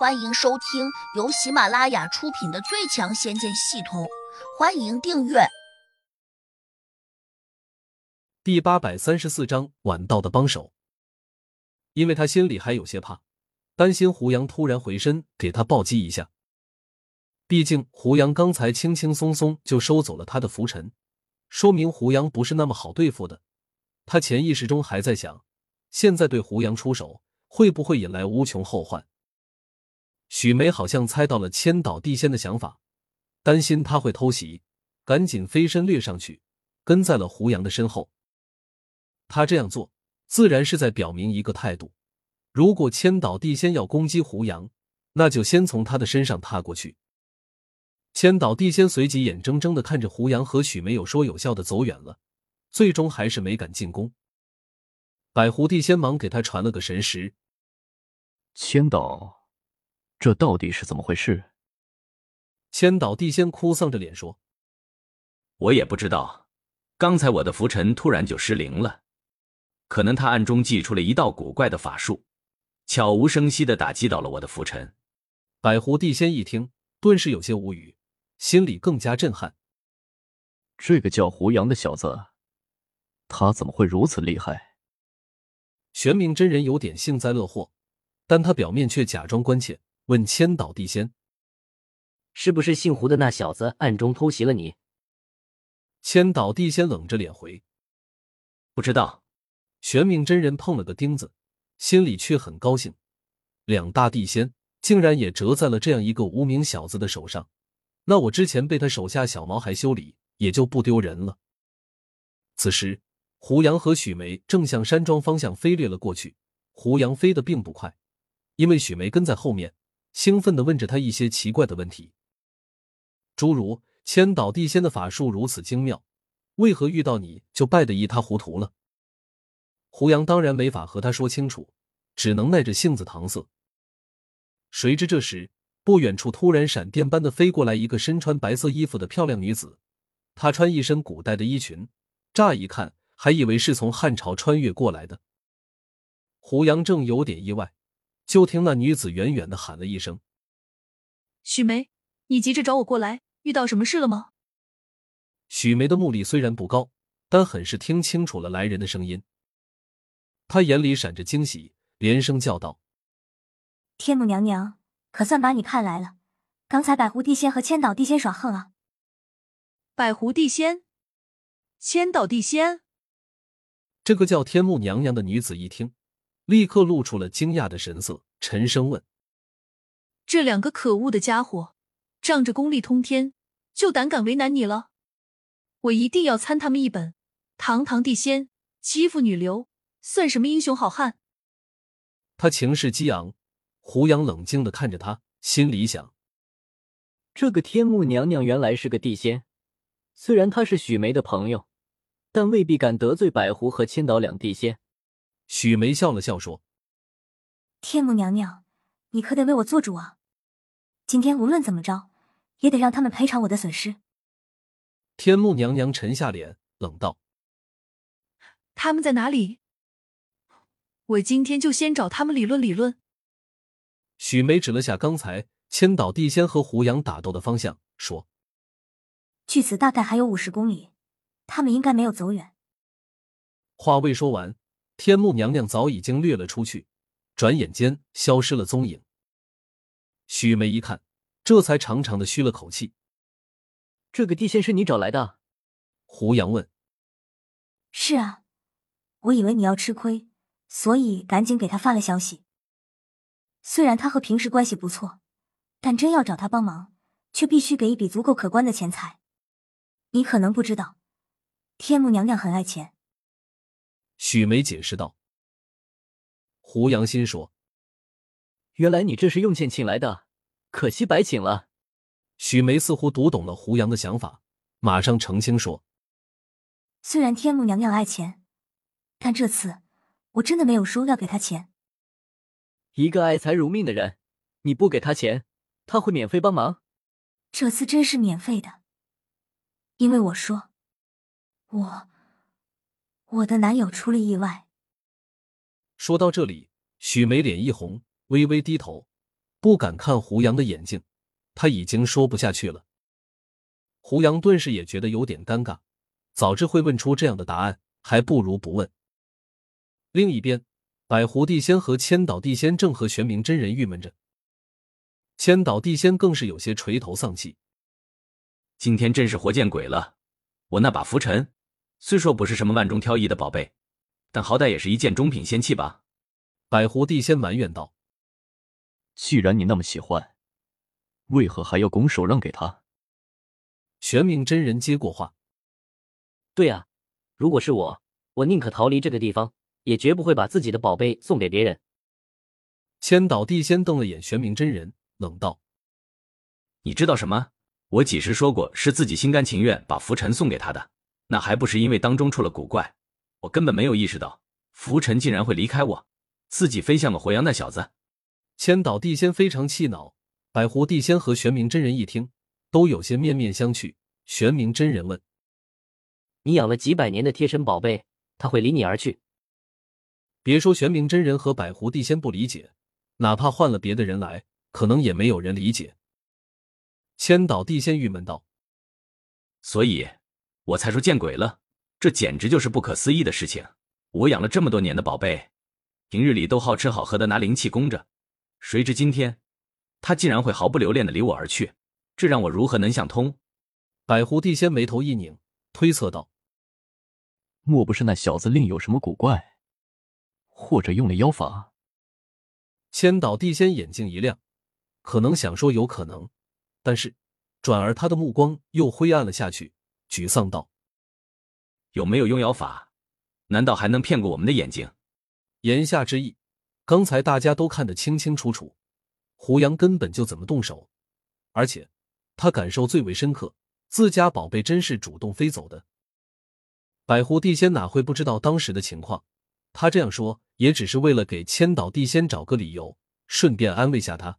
欢迎收听由喜马拉雅出品的《最强仙剑系统》，欢迎订阅。第八百三十四章晚到的帮手，因为他心里还有些怕，担心胡杨突然回身给他暴击一下。毕竟胡杨刚才轻轻松松就收走了他的浮尘，说明胡杨不是那么好对付的。他潜意识中还在想，现在对胡杨出手会不会引来无穷后患？许梅好像猜到了千岛地仙的想法，担心他会偷袭，赶紧飞身掠上去，跟在了胡杨的身后。他这样做自然是在表明一个态度：如果千岛地仙要攻击胡杨，那就先从他的身上踏过去。千岛地仙随即眼睁睁的看着胡杨和许梅有说有笑的走远了，最终还是没敢进攻。百狐地仙忙给他传了个神识：千岛。这到底是怎么回事？千岛地仙哭丧着脸说：“我也不知道，刚才我的浮尘突然就失灵了，可能他暗中祭出了一道古怪的法术，悄无声息的打击到了我的浮尘。”百狐地仙一听，顿时有些无语，心里更加震撼。这个叫胡杨的小子，他怎么会如此厉害？玄冥真人有点幸灾乐祸，但他表面却假装关切。问千岛地仙：“是不是姓胡的那小子暗中偷袭了你？”千岛地仙冷着脸回：“不知道。”玄冥真人碰了个钉子，心里却很高兴。两大地仙竟然也折在了这样一个无名小子的手上，那我之前被他手下小毛孩修理也就不丢人了。此时，胡杨和许梅正向山庄方向飞掠了过去。胡杨飞得并不快，因为许梅跟在后面。兴奋的问着他一些奇怪的问题，诸如千岛地仙的法术如此精妙，为何遇到你就败得一塌糊涂了？胡杨当然没法和他说清楚，只能耐着性子搪塞。谁知这时不远处突然闪电般的飞过来一个身穿白色衣服的漂亮女子，她穿一身古代的衣裙，乍一看还以为是从汉朝穿越过来的。胡杨正有点意外。就听那女子远远的喊了一声：“许梅，你急着找我过来，遇到什么事了吗？”许梅的目力虽然不高，但很是听清楚了来人的声音。她眼里闪着惊喜，连声叫道：“天母娘娘，可算把你盼来了！刚才百狐地仙和千岛地仙耍横啊！”百狐地仙、千岛地仙，这个叫天目娘娘的女子一听。立刻露出了惊讶的神色，沉声问：“这两个可恶的家伙，仗着功力通天，就胆敢为难你了？我一定要参他们一本！堂堂地仙欺负女流，算什么英雄好汉？”他情势激昂，胡杨冷静的看着他，心里想：这个天目娘娘原来是个地仙，虽然她是许梅的朋友，但未必敢得罪百狐和千岛两地仙。许梅笑了笑说：“天母娘娘，你可得为我做主啊！今天无论怎么着，也得让他们赔偿我的损失。”天目娘娘沉下脸，冷道：“他们在哪里？我今天就先找他们理论理论。”许梅指了下刚才千岛地仙和胡杨打斗的方向，说：“距此大概还有五十公里，他们应该没有走远。”话未说完。天目娘娘早已经掠了出去，转眼间消失了踪影。许梅一看，这才长长的吁了口气。这个地仙是你找来的？胡杨问。是啊，我以为你要吃亏，所以赶紧给他发了消息。虽然他和平时关系不错，但真要找他帮忙，却必须给一笔足够可观的钱财。你可能不知道，天目娘娘很爱钱。许梅解释道：“胡杨心说，原来你这是用钱请来的，可惜白请了。”许梅似乎读懂了胡杨的想法，马上澄清说：“虽然天目娘娘爱钱，但这次我真的没有说要给她钱。一个爱财如命的人，你不给他钱，他会免费帮忙？这次真是免费的，因为我说，我。”我的男友出了意外。说到这里，许梅脸一红，微微低头，不敢看胡杨的眼睛，他已经说不下去了。胡杨顿时也觉得有点尴尬，早知会问出这样的答案，还不如不问。另一边，百狐地仙和千岛地仙正和玄冥真人郁闷着，千岛地仙更是有些垂头丧气。今天真是活见鬼了！我那把拂尘，虽说不是什么万中挑一的宝贝，但好歹也是一件中品仙器吧？百狐帝仙埋怨道：“既然你那么喜欢，为何还要拱手让给他？”玄冥真人接过话：“对啊，如果是我，我宁可逃离这个地方，也绝不会把自己的宝贝送给别人。”千岛地仙瞪了眼玄冥真人，冷道：“你知道什么？”我几时说过是自己心甘情愿把拂尘送给他的？那还不是因为当中出了古怪，我根本没有意识到浮尘竟然会离开我，自己飞向了火阳那小子。千岛地仙非常气恼，百狐地仙和玄冥真人一听，都有些面面相觑。玄冥真人问：“你养了几百年的贴身宝贝，他会离你而去？”别说玄冥真人和百狐地仙不理解，哪怕换了别的人来，可能也没有人理解。千岛地仙郁闷道：“所以，我才说见鬼了，这简直就是不可思议的事情。我养了这么多年的宝贝，平日里都好吃好喝的拿灵气供着，谁知今天，他竟然会毫不留恋的离我而去，这让我如何能想通？”百狐帝仙眉头一拧，推测道：“莫不是那小子另有什么古怪，或者用了妖法？”千岛地仙眼睛一亮，可能想说有可能。但是，转而他的目光又灰暗了下去，沮丧道：“有没有用妖法？难道还能骗过我们的眼睛？”言下之意，刚才大家都看得清清楚楚，胡杨根本就怎么动手，而且他感受最为深刻，自家宝贝真是主动飞走的。百狐地仙哪会不知道当时的情况？他这样说也只是为了给千岛地仙找个理由，顺便安慰下他。